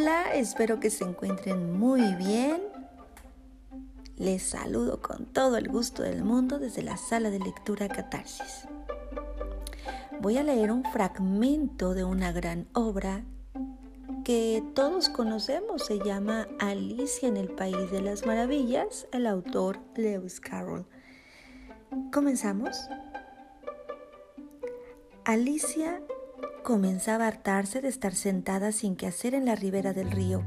Espero que se encuentren muy bien. Les saludo con todo el gusto del mundo desde la sala de lectura Catarsis. Voy a leer un fragmento de una gran obra que todos conocemos. Se llama Alicia en el País de las Maravillas, el autor Lewis Carroll. ¿Comenzamos? Alicia comenzaba a hartarse de estar sentada sin que hacer en la ribera del río.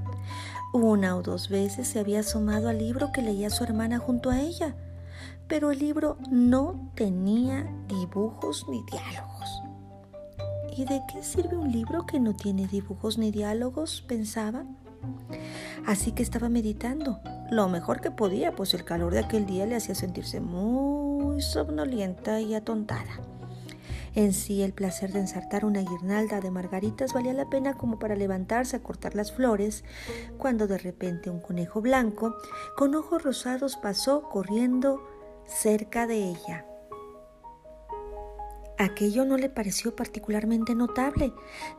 Una o dos veces se había asomado al libro que leía su hermana junto a ella, pero el libro no tenía dibujos ni diálogos. ¿Y de qué sirve un libro que no tiene dibujos ni diálogos? pensaba. Así que estaba meditando, lo mejor que podía, pues el calor de aquel día le hacía sentirse muy somnolienta y atontada. En sí el placer de ensartar una guirnalda de margaritas valía la pena como para levantarse a cortar las flores, cuando de repente un conejo blanco con ojos rosados pasó corriendo cerca de ella. Aquello no le pareció particularmente notable,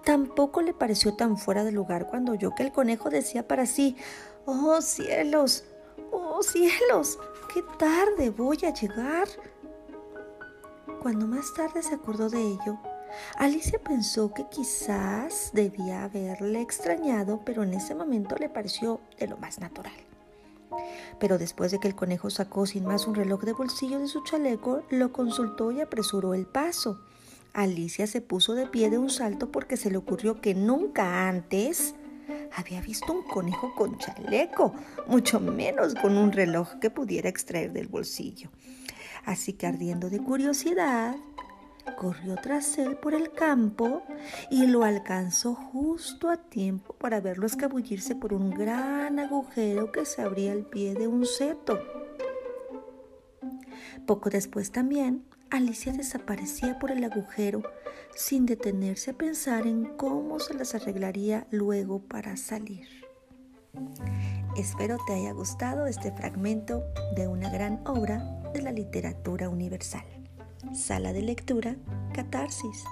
tampoco le pareció tan fuera de lugar cuando oyó que el conejo decía para sí, ¡Oh cielos! ¡Oh cielos! ¡Qué tarde voy a llegar! Cuando más tarde se acordó de ello, Alicia pensó que quizás debía haberle extrañado, pero en ese momento le pareció de lo más natural. Pero después de que el conejo sacó sin más un reloj de bolsillo de su chaleco, lo consultó y apresuró el paso. Alicia se puso de pie de un salto porque se le ocurrió que nunca antes había visto un conejo con chaleco, mucho menos con un reloj que pudiera extraer del bolsillo. Así que ardiendo de curiosidad, corrió tras él por el campo y lo alcanzó justo a tiempo para verlo escabullirse por un gran agujero que se abría al pie de un seto. Poco después también, Alicia desaparecía por el agujero sin detenerse a pensar en cómo se las arreglaría luego para salir. Espero te haya gustado este fragmento de una gran obra de la literatura universal. Sala de lectura, Catarsis.